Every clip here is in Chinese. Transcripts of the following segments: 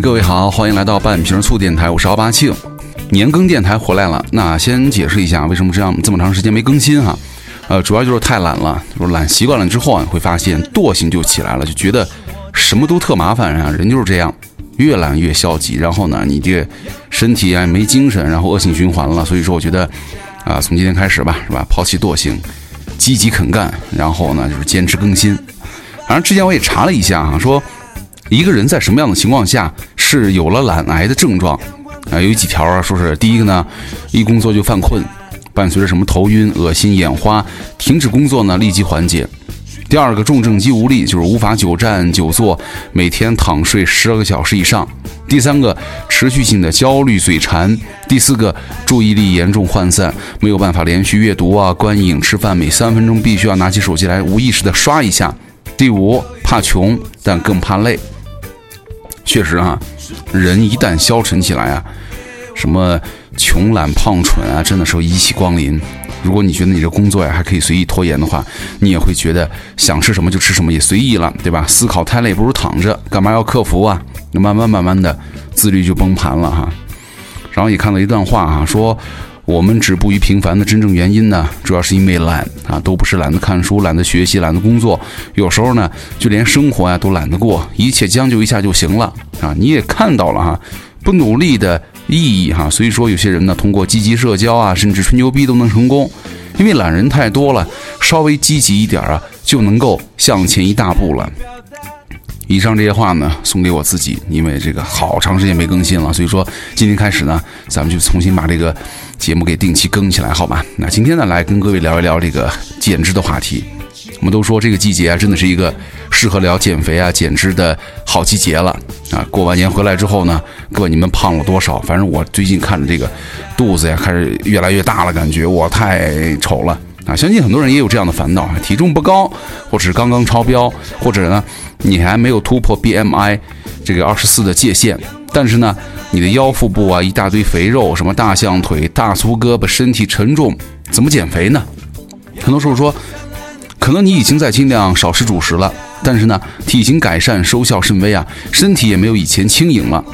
各位好，欢迎来到半瓶醋电台，我是奥巴庆。年更电台回来了，那先解释一下为什么这样这么长时间没更新哈。呃，主要就是太懒了，就是懒习惯了之后啊，会发现惰性就起来了，就觉得什么都特麻烦啊。人就是这样，越懒越消极，然后呢，你这身体啊没精神，然后恶性循环了。所以说，我觉得啊，从今天开始吧，是吧？抛弃惰性，积极肯干，然后呢，就是坚持更新。反正之前我也查了一下啊，说一个人在什么样的情况下是有了懒癌的症状啊？有几条啊，说是第一个呢，一工作就犯困。伴随着什么头晕、恶心、眼花，停止工作呢，立即缓解。第二个重症肌无力，就是无法久站久坐，每天躺睡十二个小时以上。第三个持续性的焦虑、嘴馋。第四个注意力严重涣散，没有办法连续阅读啊、观影、吃饭，每三分钟必须要拿起手机来无意识的刷一下。第五，怕穷，但更怕累。确实啊，人一旦消沉起来啊。什么穷懒胖蠢啊，真的是一起光临。如果你觉得你这工作呀还可以随意拖延的话，你也会觉得想吃什么就吃什么，也随意了，对吧？思考太累，不如躺着，干嘛要克服啊？慢慢慢慢的，自律就崩盘了哈。然后也看到一段话哈，说我们止步于平凡的真正原因呢，主要是因为懒啊，都不是懒得看书、懒得学习、懒得工作，有时候呢，就连生活呀都懒得过，一切将就一下就行了啊。你也看到了哈，不努力的。意义哈，所以说有些人呢，通过积极社交啊，甚至吹牛逼都能成功，因为懒人太多了，稍微积极一点啊，就能够向前一大步了。以上这些话呢，送给我自己，因为这个好长时间没更新了，所以说今天开始呢，咱们就重新把这个节目给定期更起来，好吧？那今天呢，来跟各位聊一聊这个减脂的话题。我们都说这个季节啊，真的是一个适合聊减肥啊、减脂的好季节了啊！过完年回来之后呢，各位你们胖了多少？反正我最近看着这个肚子呀，开始越来越大了，感觉我太丑了啊！相信很多人也有这样的烦恼啊，体重不高，或者是刚刚超标，或者呢，你还没有突破 BMI 这个二十四的界限，但是呢，你的腰腹部啊一大堆肥肉，什么大象腿、大粗胳膊，身体沉重，怎么减肥呢？很多时候说。可能你已经在尽量少吃主食了，但是呢，体型改善收效甚微啊，身体也没有以前轻盈了。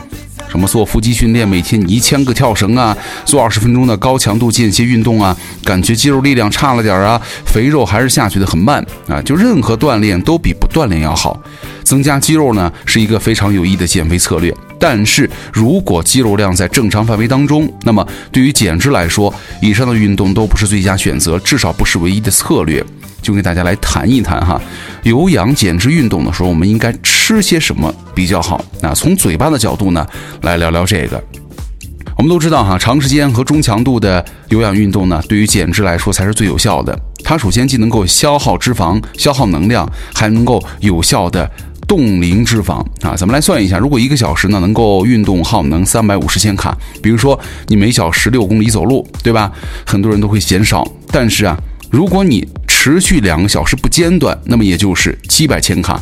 什么做腹肌训练，每天一千个跳绳啊，做二十分钟的高强度间歇运动啊，感觉肌肉力量差了点啊，肥肉还是下去的很慢啊，就任何锻炼都比不锻炼要好。增加肌肉呢，是一个非常有益的减肥策略，但是如果肌肉量在正常范围当中，那么对于减脂来说，以上的运动都不是最佳选择，至少不是唯一的策略。就给大家来谈一谈哈，有氧减脂运动的时候，我们应该吃些什么比较好？那从嘴巴的角度呢，来聊聊这个。我们都知道哈，长时间和中强度的有氧运动呢，对于减脂来说才是最有效的。它首先既能够消耗脂肪、消耗能量，还能够有效的冻龄脂肪啊。咱们来算一下，如果一个小时呢能够运动耗能三百五十千卡，比如说你每小时六公里走路，对吧？很多人都会嫌少，但是啊，如果你持续两个小时不间断，那么也就是七百千卡，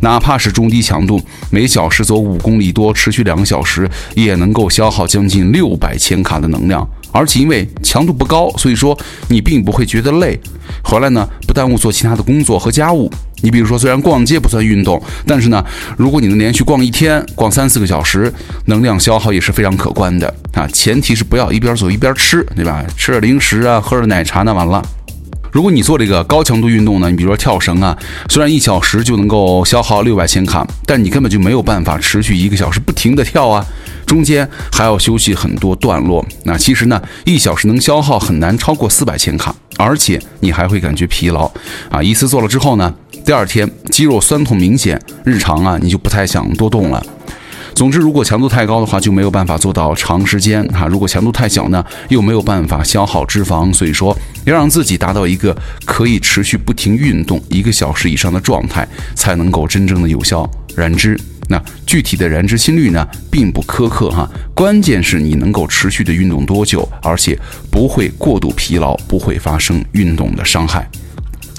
哪怕是中低强度，每小时走五公里多，持续两个小时，也能够消耗将近六百千卡的能量。而且因为强度不高，所以说你并不会觉得累，回来呢不耽误做其他的工作和家务。你比如说，虽然逛街不算运动，但是呢，如果你能连续逛一天，逛三四个小时，能量消耗也是非常可观的啊。前提是不要一边走一边吃，对吧？吃点零食啊，喝点奶茶，那完了。如果你做这个高强度运动呢，你比如说跳绳啊，虽然一小时就能够消耗六百千卡，但你根本就没有办法持续一个小时不停的跳啊，中间还要休息很多段落。那其实呢，一小时能消耗很难超过四百千卡，而且你还会感觉疲劳啊。一次做了之后呢，第二天肌肉酸痛明显，日常啊你就不太想多动了。总之，如果强度太高的话，就没有办法做到长时间哈；如果强度太小呢，又没有办法消耗脂肪。所以说，要让自己达到一个可以持续不停运动一个小时以上的状态，才能够真正的有效燃脂。那具体的燃脂心率呢，并不苛刻哈，关键是你能够持续的运动多久，而且不会过度疲劳，不会发生运动的伤害。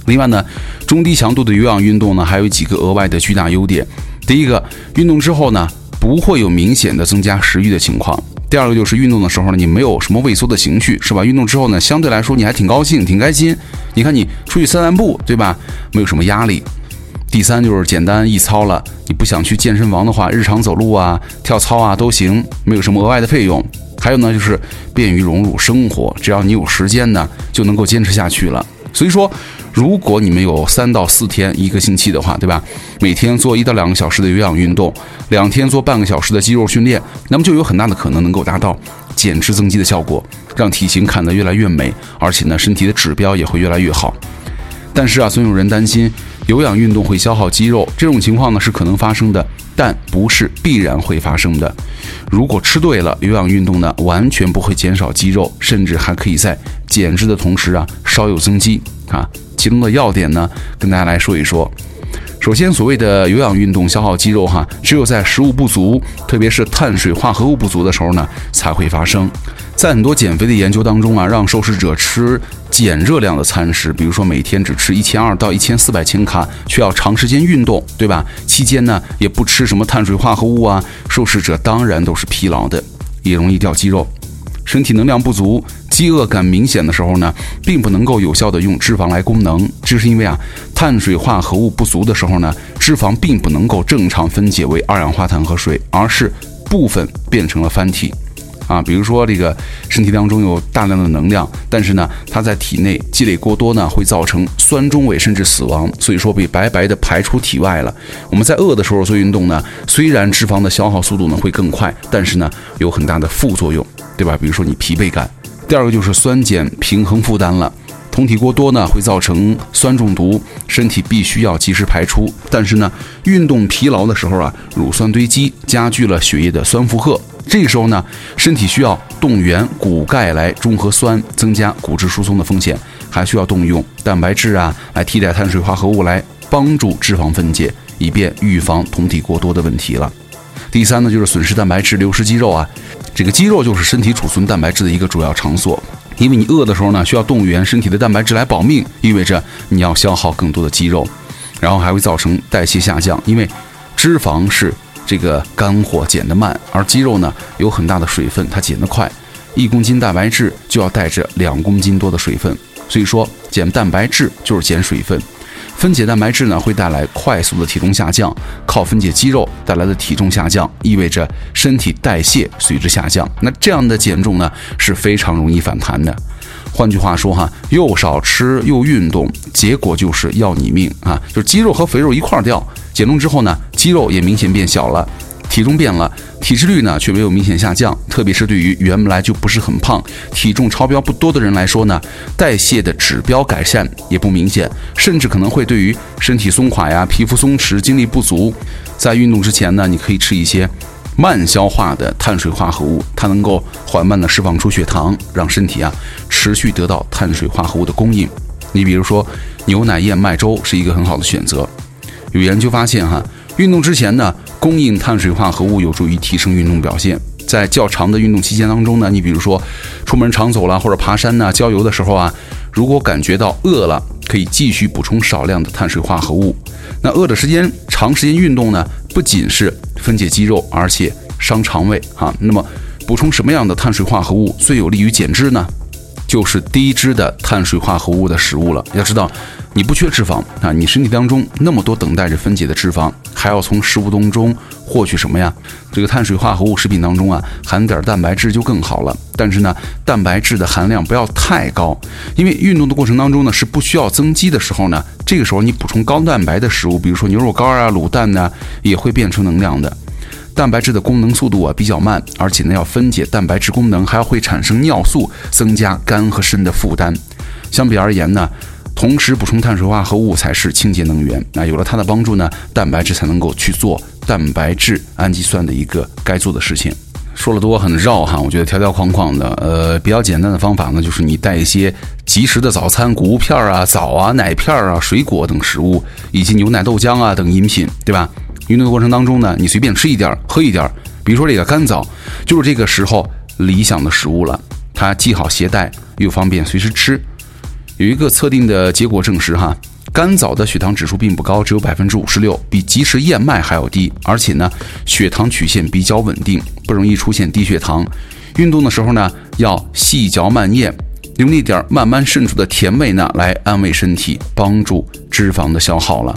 另外呢，中低强度的有氧运动呢，还有几个额外的巨大优点。第一个，运动之后呢。不会有明显的增加食欲的情况。第二个就是运动的时候呢，你没有什么畏缩的情绪，是吧？运动之后呢，相对来说你还挺高兴、挺开心。你看你出去散散步，对吧？没有什么压力。第三就是简单易操了，你不想去健身房的话，日常走路啊、跳操啊都行，没有什么额外的费用。还有呢，就是便于融入生活，只要你有时间呢，就能够坚持下去了。所以说，如果你们有三到四天一个星期的话，对吧？每天做一到两个小时的有氧运动，两天做半个小时的肌肉训练，那么就有很大的可能能够达到减脂增肌的效果，让体型看得越来越美，而且呢，身体的指标也会越来越好。但是啊，总有人担心有氧运动会消耗肌肉，这种情况呢是可能发生的，但不是必然会发生的。如果吃对了，有氧运动呢完全不会减少肌肉，甚至还可以在减脂的同时啊稍有增肌啊。其中的要点呢，跟大家来说一说。首先，所谓的有氧运动消耗肌肉哈，只有在食物不足，特别是碳水化合物不足的时候呢才会发生。在很多减肥的研究当中啊，让受试者吃减热量的餐食，比如说每天只吃一千二到一千四百千卡，却要长时间运动，对吧？期间呢也不吃什么碳水化合物啊，受试者当然都是疲劳的，也容易掉肌肉，身体能量不足、饥饿感明显的时候呢，并不能够有效的用脂肪来供能，这是因为啊，碳水化合物不足的时候呢，脂肪并不能够正常分解为二氧化碳和水，而是部分变成了矾体。啊，比如说这个身体当中有大量的能量，但是呢，它在体内积累过多呢，会造成酸中伪甚至死亡，所以说被白白的排出体外了。我们在饿的时候做运动呢，虽然脂肪的消耗速度呢会更快，但是呢有很大的副作用，对吧？比如说你疲惫感。第二个就是酸碱平衡负担了，酮体过多呢会造成酸中毒，身体必须要及时排出，但是呢运动疲劳的时候啊，乳酸堆积加剧了血液的酸负荷。这时候呢，身体需要动员骨钙来中和酸，增加骨质疏松的风险，还需要动用蛋白质啊来替代碳水化合物来帮助脂肪分解，以便预防酮体过多的问题了。第三呢，就是损失蛋白质，流失肌肉啊。这个肌肉就是身体储存蛋白质的一个主要场所，因为你饿的时候呢，需要动员身体的蛋白质来保命，意味着你要消耗更多的肌肉，然后还会造成代谢下降，因为脂肪是。这个肝火减得慢，而肌肉呢有很大的水分，它减得快。一公斤蛋白质就要带着两公斤多的水分，所以说减蛋白质就是减水分。分解蛋白质呢会带来快速的体重下降，靠分解肌肉带来的体重下降，意味着身体代谢随之下降。那这样的减重呢是非常容易反弹的。换句话说哈，又少吃又运动，结果就是要你命啊！就是肌肉和肥肉一块掉。减重之后呢，肌肉也明显变小了，体重变了，体脂率呢却没有明显下降。特别是对于原来就不是很胖、体重超标不多的人来说呢，代谢的指标改善也不明显，甚至可能会对于身体松垮呀、皮肤松弛、精力不足。在运动之前呢，你可以吃一些慢消化的碳水化合物，它能够缓慢的释放出血糖，让身体啊持续得到碳水化合物的供应。你比如说牛奶燕麦粥是一个很好的选择。有研究发现，哈，运动之前呢，供应碳水化合物有助于提升运动表现。在较长的运动期间当中呢，你比如说出门长走了或者爬山呢、郊游的时候啊，如果感觉到饿了，可以继续补充少量的碳水化合物。那饿的时间长时间运动呢，不仅是分解肌肉，而且伤肠胃啊。那么补充什么样的碳水化合物最有利于减脂呢？就是低脂的碳水化合物的食物了。要知道，你不缺脂肪啊，你身体当中那么多等待着分解的脂肪，还要从食物当中获取什么呀？这个碳水化合物食品当中啊，含点蛋白质就更好了。但是呢，蛋白质的含量不要太高，因为运动的过程当中呢是不需要增肌的时候呢，这个时候你补充高蛋白的食物，比如说牛肉干啊、卤蛋呢，也会变成能量的。蛋白质的功能速度啊比较慢，而且呢要分解蛋白质功能，还要会产生尿素，增加肝和肾的负担。相比而言呢，同时补充碳水化合物才是清洁能源。那有了它的帮助呢，蛋白质才能够去做蛋白质氨基酸的一个该做的事情。说了多很绕哈，我觉得条条框框的，呃，比较简单的方法呢，就是你带一些即食的早餐，谷物片啊、枣啊、奶片啊、水果等食物，以及牛奶、豆浆啊等饮品，对吧？运动的过程当中呢，你随便吃一点，喝一点。比如说这个干枣，就是这个时候理想的食物了。它既好携带，又方便随时吃。有一个测定的结果证实，哈，干枣的血糖指数并不高，只有百分之五十六，比即食燕麦还要低。而且呢，血糖曲线比较稳定，不容易出现低血糖。运动的时候呢，要细嚼慢咽，用那点慢慢渗出的甜味呢，来安慰身体，帮助脂肪的消耗了。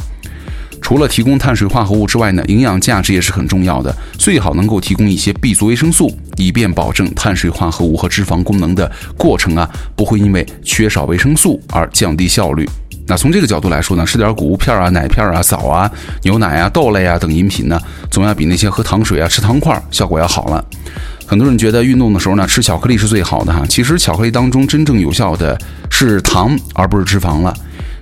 除了提供碳水化合物之外呢，营养价值也是很重要的，最好能够提供一些 B 族维生素，以便保证碳水化合物和脂肪功能的过程啊，不会因为缺少维生素而降低效率。那从这个角度来说呢，吃点谷物片啊、奶片啊、枣啊、牛奶啊、豆类啊等饮品呢，总要比那些喝糖水啊、吃糖块效果要好了。很多人觉得运动的时候呢，吃巧克力是最好的哈，其实巧克力当中真正有效的是糖，而不是脂肪了。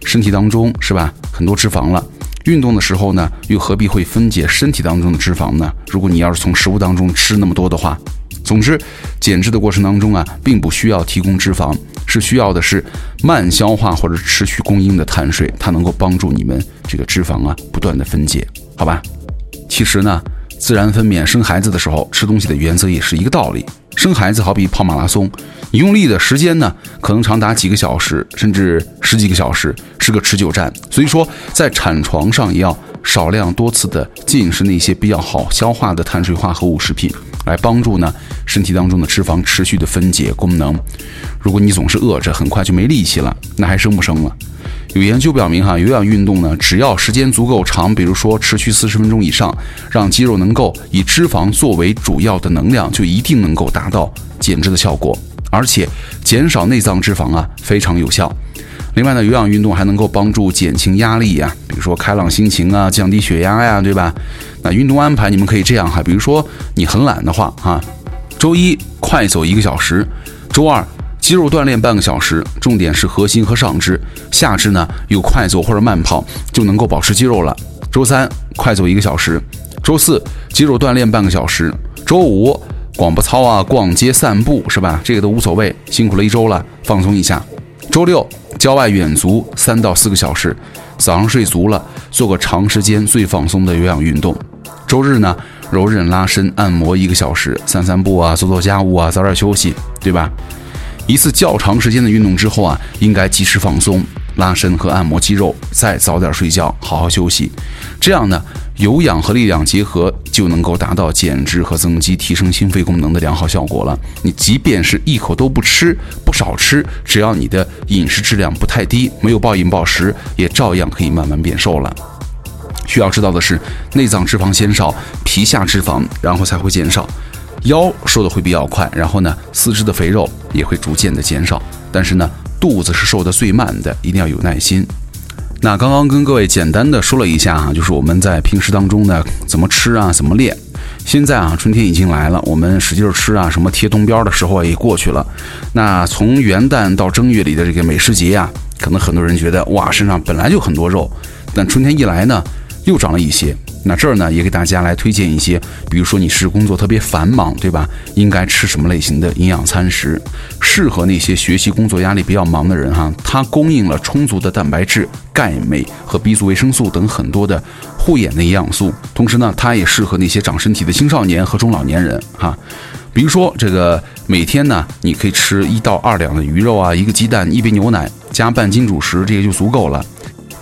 身体当中是吧，很多脂肪了。运动的时候呢，又何必会分解身体当中的脂肪呢？如果你要是从食物当中吃那么多的话，总之，减脂的过程当中啊，并不需要提供脂肪，是需要的是慢消化或者持续供应的碳水，它能够帮助你们这个脂肪啊不断的分解，好吧？其实呢，自然分娩生孩子的时候吃东西的原则也是一个道理。生孩子好比跑马拉松，你用力的时间呢，可能长达几个小时，甚至十几个小时，是个持久战。所以说，在产床上也要少量多次的进食那些比较好消化的碳水化合物食品，来帮助呢身体当中的脂肪持续的分解功能。如果你总是饿着，很快就没力气了，那还生不生了？有研究表明，哈，有氧运动呢，只要时间足够长，比如说持续四十分钟以上，让肌肉能够以脂肪作为主要的能量，就一定能够达到减脂的效果，而且减少内脏脂肪啊，非常有效。另外呢，有氧运动还能够帮助减轻压力呀，比如说开朗心情啊，降低血压呀，对吧？那运动安排你们可以这样哈，比如说你很懒的话啊，周一快走一个小时，周二。肌肉锻炼半个小时，重点是核心和上肢，下肢呢有快走或者慢跑就能够保持肌肉了。周三快走一个小时，周四肌肉锻炼半个小时，周五广播操啊、逛街散步是吧？这个都无所谓，辛苦了一周了，放松一下。周六郊外远足三到四个小时，早上睡足了，做个长时间最放松的有氧运动。周日呢柔韧拉伸按摩一个小时，散散步啊，做做家务啊，早点休息，对吧？一次较长时间的运动之后啊，应该及时放松、拉伸和按摩肌肉，再早点睡觉，好好休息。这样呢，有氧和力量结合，就能够达到减脂和增肌、提升心肺功能的良好效果了。你即便是一口都不吃，不少吃，只要你的饮食质量不太低，没有暴饮暴食，也照样可以慢慢变瘦了。需要知道的是，内脏脂肪先少，皮下脂肪然后才会减少。腰瘦的会比较快，然后呢，四肢的肥肉也会逐渐的减少，但是呢，肚子是瘦的最慢的，一定要有耐心。那刚刚跟各位简单的说了一下啊，就是我们在平时当中呢怎么吃啊，怎么练。现在啊，春天已经来了，我们使劲吃啊，什么贴冬膘的时候也过去了。那从元旦到正月里的这个美食节呀，可能很多人觉得哇，身上本来就很多肉，但春天一来呢，又长了一些。那这儿呢，也给大家来推荐一些，比如说你是工作特别繁忙，对吧？应该吃什么类型的营养餐食，适合那些学习工作压力比较忙的人哈。它供应了充足的蛋白质、钙、镁和 B 族维生素等很多的护眼的营养素，同时呢，它也适合那些长身体的青少年和中老年人哈。比如说这个每天呢，你可以吃一到二两的鱼肉啊，一个鸡蛋，一杯牛奶，加半斤主食，这个就足够了。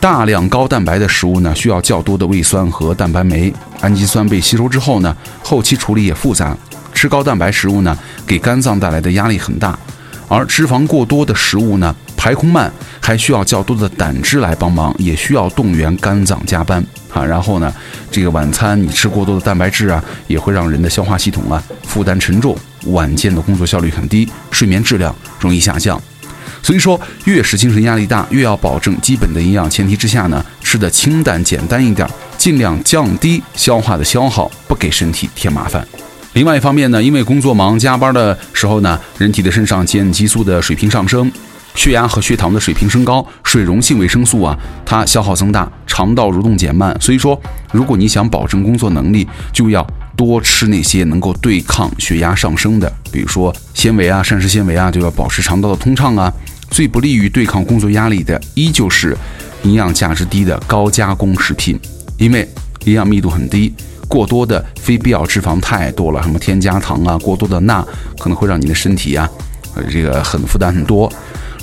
大量高蛋白的食物呢，需要较多的胃酸和蛋白酶，氨基酸被吸收之后呢，后期处理也复杂。吃高蛋白食物呢，给肝脏带来的压力很大。而脂肪过多的食物呢，排空慢，还需要较多的胆汁来帮忙，也需要动员肝脏加班啊。然后呢，这个晚餐你吃过多的蛋白质啊，也会让人的消化系统啊负担沉重，晚间的工作效率很低，睡眠质量容易下降。所以说，越是精神压力大，越要保证基本的营养前提之下呢，吃的清淡简单一点，尽量降低消化的消耗，不给身体添麻烦。另外一方面呢，因为工作忙加班的时候呢，人体的肾上腺激素的水平上升，血压和血糖的水平升高，水溶性维生素啊，它消耗增大，肠道蠕动减慢。所以说，如果你想保证工作能力，就要多吃那些能够对抗血压上升的，比如说纤维啊、膳食纤维啊，就要？保持肠道的通畅啊。最不利于对抗工作压力的，依旧是营养价值低的高加工食品，因为营养密度很低，过多的非必要脂肪太多了，什么添加糖啊，过多的钠可能会让你的身体啊，呃，这个很负担很多。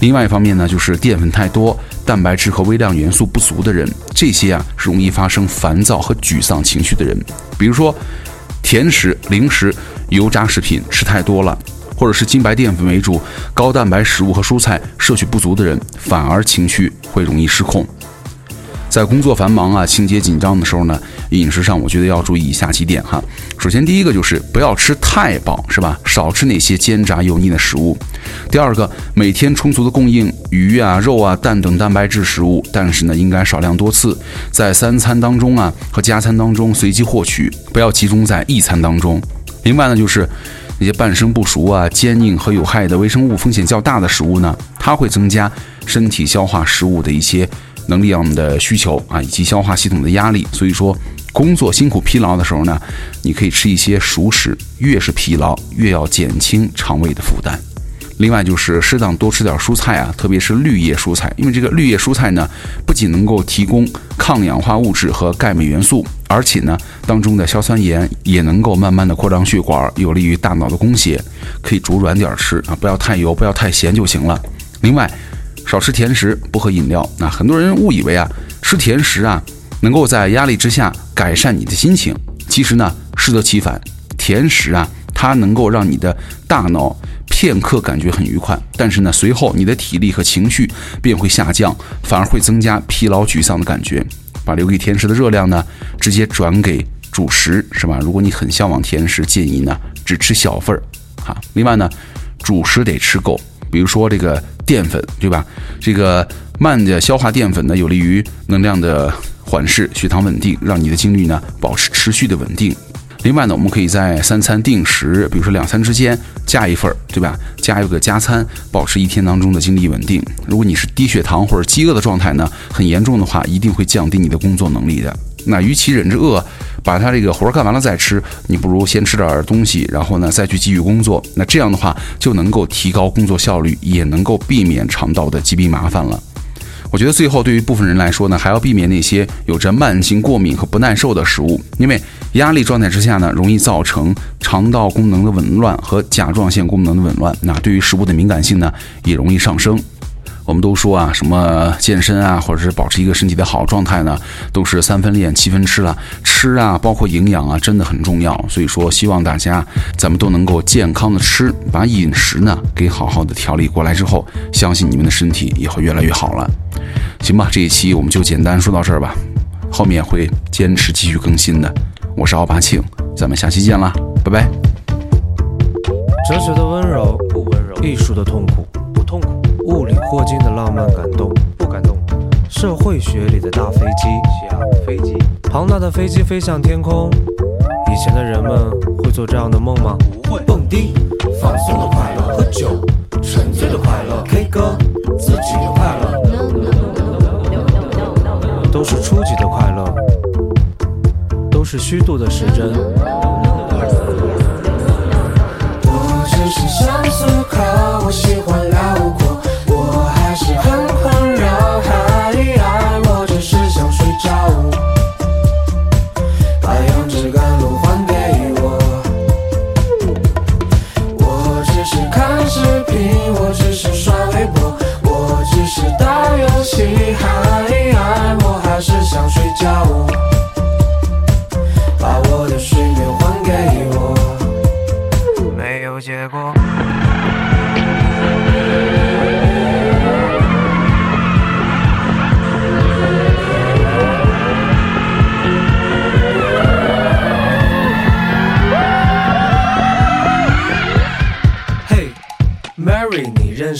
另外一方面呢，就是淀粉太多、蛋白质和微量元素不足的人，这些啊是容易发生烦躁和沮丧情绪的人。比如说，甜食、零食、油炸食品吃太多了。或者是精白淀粉为主、高蛋白食物和蔬菜摄取不足的人，反而情绪会容易失控。在工作繁忙啊、情节紧张的时候呢，饮食上我觉得要注意以下几点哈。首先，第一个就是不要吃太饱，是吧？少吃那些煎炸油腻的食物。第二个，每天充足的供应鱼啊、肉啊、蛋等蛋白质食物，但是呢，应该少量多次，在三餐当中啊和加餐当中随机获取，不要集中在一餐当中。另外呢，就是那些半生不熟啊、坚硬和有害的微生物风险较大的食物呢，它会增加身体消化食物的一些能量的需求啊，以及消化系统的压力。所以说，工作辛苦疲劳的时候呢，你可以吃一些熟食，越是疲劳，越要减轻肠胃的负担。另外就是适当多吃点蔬菜啊，特别是绿叶蔬菜，因为这个绿叶蔬菜呢，不仅能够提供抗氧化物质和钙镁元素，而且呢，当中的硝酸盐也能够慢慢的扩张血管，有利于大脑的供血。可以煮软点吃啊，不要太油，不要太咸就行了。另外，少吃甜食，不喝饮料。那很多人误以为啊，吃甜食啊，能够在压力之下改善你的心情，其实呢，适得其反。甜食啊，它能够让你的大脑。片刻感觉很愉快，但是呢，随后你的体力和情绪便会下降，反而会增加疲劳沮丧的感觉。把留给甜食的热量呢，直接转给主食，是吧？如果你很向往甜食，建议呢只吃小份儿，哈。另外呢，主食得吃够，比如说这个淀粉，对吧？这个慢的消化淀粉呢，有利于能量的缓释，血糖稳定，让你的精力呢保持持续的稳定。另外呢，我们可以在三餐定时，比如说两餐之间加一份儿，对吧？加一个加餐，保持一天当中的精力稳定。如果你是低血糖或者饥饿的状态呢，很严重的话，一定会降低你的工作能力的。那与其忍着饿，把他这个活儿干完了再吃，你不如先吃点东西，然后呢再去继续工作。那这样的话就能够提高工作效率，也能够避免肠道的疾病麻烦了。我觉得最后对于部分人来说呢，还要避免那些有着慢性过敏和不耐受的食物，因为压力状态之下呢，容易造成肠道功能的紊乱和甲状腺功能的紊乱。那对于食物的敏感性呢，也容易上升。我们都说啊，什么健身啊，或者是保持一个身体的好状态呢，都是三分练七分吃了。吃啊，包括营养啊，真的很重要。所以说，希望大家咱们都能够健康的吃，把饮食呢给好好的调理过来之后，相信你们的身体也会越来越好了。行吧，这一期我们就简单说到这儿吧，后面会坚持继续更新的。我是奥巴庆，咱们下期见啦，拜拜。哲学的温柔不温柔，艺术的痛苦物理霍金的浪漫感动，不感动；社会学里的大飞机，小飞机，庞大的飞机飞向天空。以前的人们会做这样的梦吗？不会。蹦迪，放松的快乐；喝酒，纯粹的快乐；K 歌，自己的快乐。都是初级的快乐，都是虚度的时针。我只是想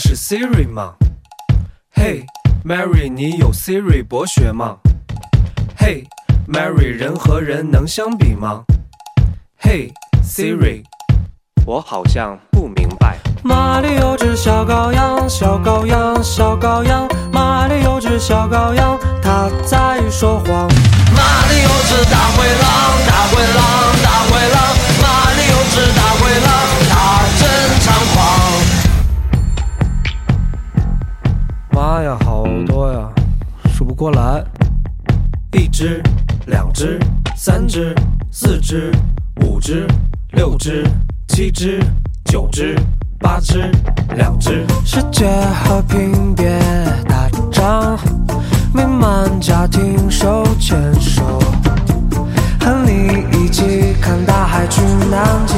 识 Siri 吗？Hey Mary，你有 Siri 博学吗？Hey Mary，人和人能相比吗？Hey Siri，我好像不明白。马里有只小羔羊，小羔羊，小羔羊。马里有只小羔羊，它在说谎。马里有只大灰狼，大灰狼。过来。一只，两只，三只，四只，五只，六只，七只，九只，八只，两只。世界和平别打仗，美满家庭手牵手，和你一起看大海去南极，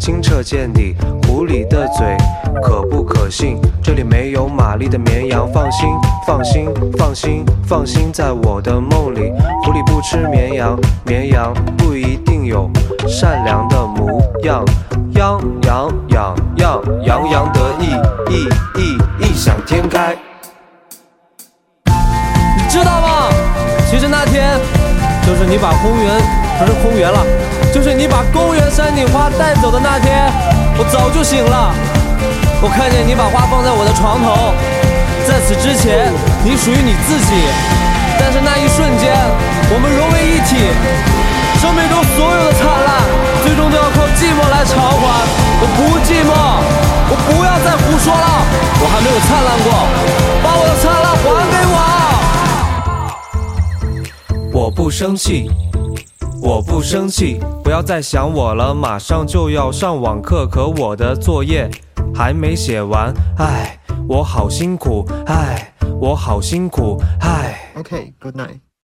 清澈见底，湖里的嘴可不可信？这里没有玛丽的绵羊，放心，放心，放心，放心，在我的梦里，湖里不吃绵羊，绵羊不一定有善良的模样，洋洋洋洋洋洋得意，意意异想天开。是你把公园不是公园了，就是你把公园山顶花带走的那天，我早就醒了。我看见你把花放在我的床头，在此之前你属于你自己，但是那一瞬间我们融为一体，生命中所有的灿烂，最终都要靠寂寞来偿还。我不寂寞，我不要再胡说了，我还没有灿烂过，把我的灿烂还给我。我不生气。我不生气，不要再想我了，马上就要上网课，可我的作业还没写完，唉，我好辛苦，唉，我好辛苦，唉。OK，good night.